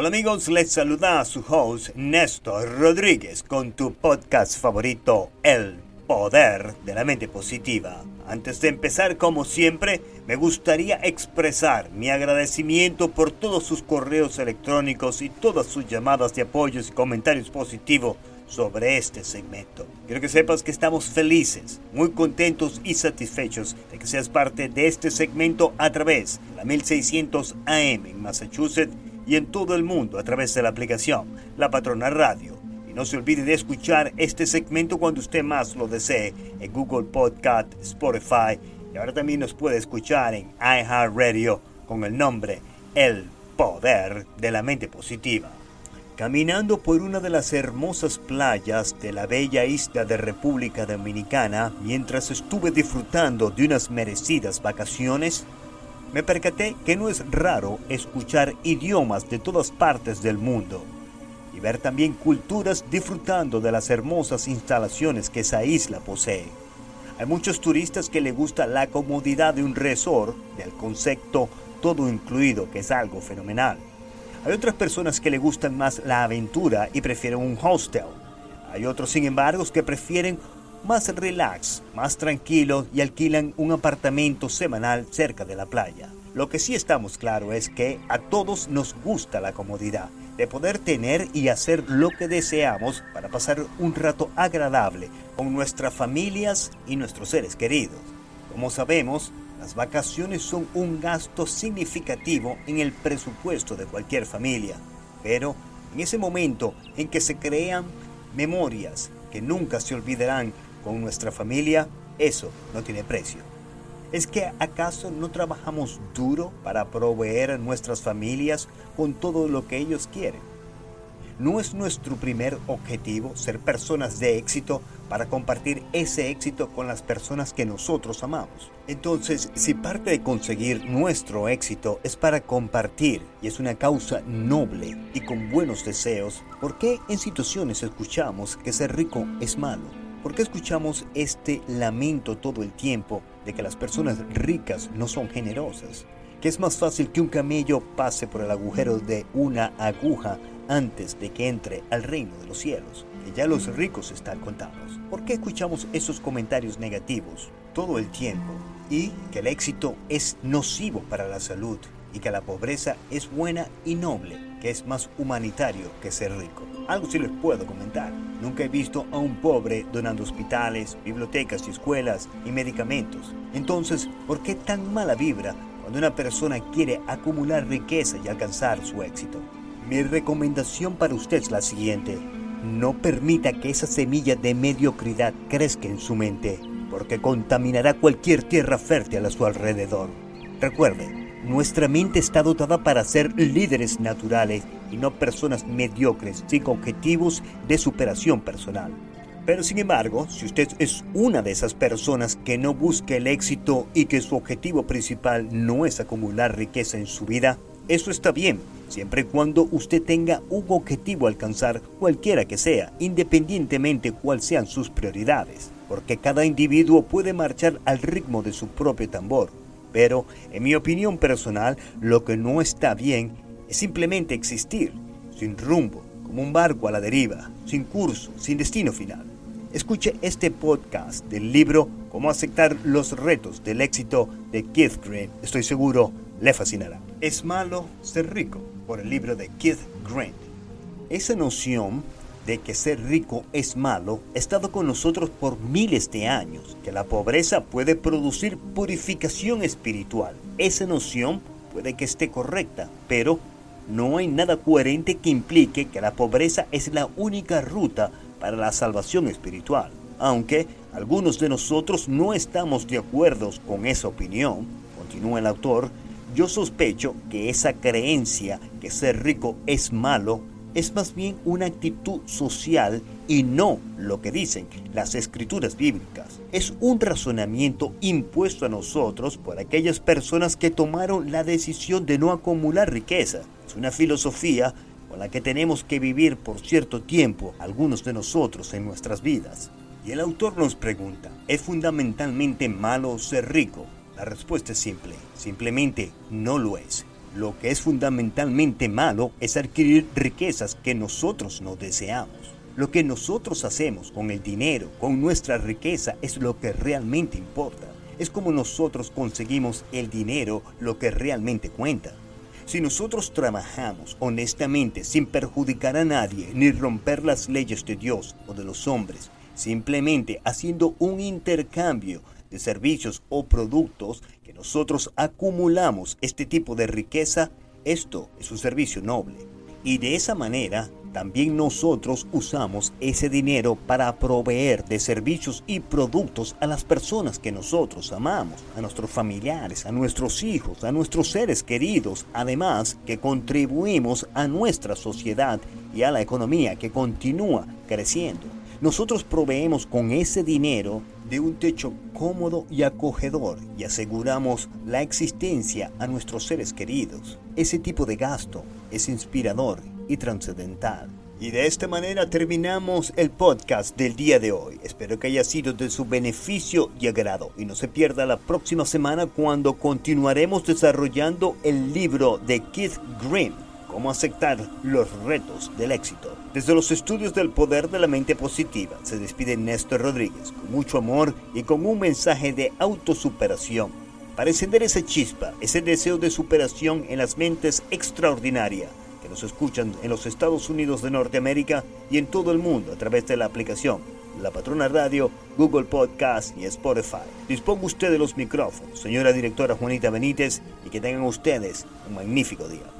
Hola amigos, les saluda a su host Néstor Rodríguez con tu podcast favorito, El Poder de la Mente Positiva. Antes de empezar, como siempre, me gustaría expresar mi agradecimiento por todos sus correos electrónicos y todas sus llamadas de apoyos y comentarios positivos sobre este segmento. Quiero que sepas que estamos felices, muy contentos y satisfechos de que seas parte de este segmento a través de la 1600 AM en Massachusetts y en todo el mundo a través de la aplicación La Patrona Radio. Y no se olvide de escuchar este segmento cuando usted más lo desee en Google Podcast, Spotify y ahora también nos puede escuchar en iHeartRadio con el nombre El Poder de la Mente Positiva. Caminando por una de las hermosas playas de la bella isla de República Dominicana, mientras estuve disfrutando de unas merecidas vacaciones, me percaté que no es raro escuchar idiomas de todas partes del mundo y ver también culturas disfrutando de las hermosas instalaciones que esa isla posee. Hay muchos turistas que le gusta la comodidad de un resort, del concepto todo incluido, que es algo fenomenal. Hay otras personas que le gustan más la aventura y prefieren un hostel. Hay otros, sin embargo, que prefieren más relax, más tranquilo y alquilan un apartamento semanal cerca de la playa. Lo que sí estamos claro es que a todos nos gusta la comodidad de poder tener y hacer lo que deseamos para pasar un rato agradable con nuestras familias y nuestros seres queridos. Como sabemos, las vacaciones son un gasto significativo en el presupuesto de cualquier familia, pero en ese momento en que se crean memorias que nunca se olvidarán con nuestra familia, eso no tiene precio. ¿Es que acaso no trabajamos duro para proveer a nuestras familias con todo lo que ellos quieren? ¿No es nuestro primer objetivo ser personas de éxito para compartir ese éxito con las personas que nosotros amamos? Entonces, si parte de conseguir nuestro éxito es para compartir y es una causa noble y con buenos deseos, ¿por qué en situaciones escuchamos que ser rico es malo? ¿Por qué escuchamos este lamento todo el tiempo de que las personas ricas no son generosas? Que es más fácil que un camello pase por el agujero de una aguja antes de que entre al reino de los cielos, que ya los ricos están contados. ¿Por qué escuchamos esos comentarios negativos todo el tiempo? Y que el éxito es nocivo para la salud y que la pobreza es buena y noble, que es más humanitario que ser rico. Algo sí les puedo comentar. Nunca he visto a un pobre donando hospitales, bibliotecas y escuelas y medicamentos. Entonces, ¿por qué tan mala vibra cuando una persona quiere acumular riqueza y alcanzar su éxito? Mi recomendación para usted es la siguiente. No permita que esa semilla de mediocridad crezca en su mente, porque contaminará cualquier tierra fértil a su alrededor. Recuerde, nuestra mente está dotada para ser líderes naturales y no personas mediocres sin objetivos de superación personal. Pero sin embargo, si usted es una de esas personas que no busca el éxito y que su objetivo principal no es acumular riqueza en su vida, eso está bien, siempre y cuando usted tenga un objetivo a alcanzar, cualquiera que sea, independientemente cuáles sean sus prioridades, porque cada individuo puede marchar al ritmo de su propio tambor pero, en mi opinión personal, lo que no está bien es simplemente existir, sin rumbo, como un barco a la deriva, sin curso, sin destino final. Escuche este podcast del libro Cómo aceptar los retos del éxito de Keith Green. Estoy seguro le fascinará. Es malo ser rico por el libro de Keith Green. Esa noción de que ser rico es malo ha estado con nosotros por miles de años, que la pobreza puede producir purificación espiritual. Esa noción puede que esté correcta, pero no hay nada coherente que implique que la pobreza es la única ruta para la salvación espiritual. Aunque algunos de nosotros no estamos de acuerdo con esa opinión, continúa el autor, yo sospecho que esa creencia que ser rico es malo es más bien una actitud social y no lo que dicen las escrituras bíblicas. Es un razonamiento impuesto a nosotros por aquellas personas que tomaron la decisión de no acumular riqueza. Es una filosofía con la que tenemos que vivir por cierto tiempo algunos de nosotros en nuestras vidas. Y el autor nos pregunta, ¿es fundamentalmente malo ser rico? La respuesta es simple, simplemente no lo es. Lo que es fundamentalmente malo es adquirir riquezas que nosotros no deseamos. Lo que nosotros hacemos con el dinero, con nuestra riqueza, es lo que realmente importa. Es como nosotros conseguimos el dinero lo que realmente cuenta. Si nosotros trabajamos honestamente sin perjudicar a nadie ni romper las leyes de Dios o de los hombres, simplemente haciendo un intercambio de servicios o productos nosotros acumulamos este tipo de riqueza, esto es un servicio noble. Y de esa manera también nosotros usamos ese dinero para proveer de servicios y productos a las personas que nosotros amamos, a nuestros familiares, a nuestros hijos, a nuestros seres queridos, además que contribuimos a nuestra sociedad y a la economía que continúa creciendo. Nosotros proveemos con ese dinero de un techo cómodo y acogedor y aseguramos la existencia a nuestros seres queridos. Ese tipo de gasto es inspirador y trascendental. Y de esta manera terminamos el podcast del día de hoy. Espero que haya sido de su beneficio y agrado. Y no se pierda la próxima semana cuando continuaremos desarrollando el libro de Keith Green cómo aceptar los retos del éxito. Desde los estudios del poder de la mente positiva se despide Néstor Rodríguez con mucho amor y con un mensaje de autosuperación para encender esa chispa, ese deseo de superación en las mentes extraordinarias que nos escuchan en los Estados Unidos de Norteamérica y en todo el mundo a través de la aplicación La Patrona Radio, Google Podcast y Spotify. Disponga usted de los micrófonos, señora directora Juanita Benítez, y que tengan ustedes un magnífico día.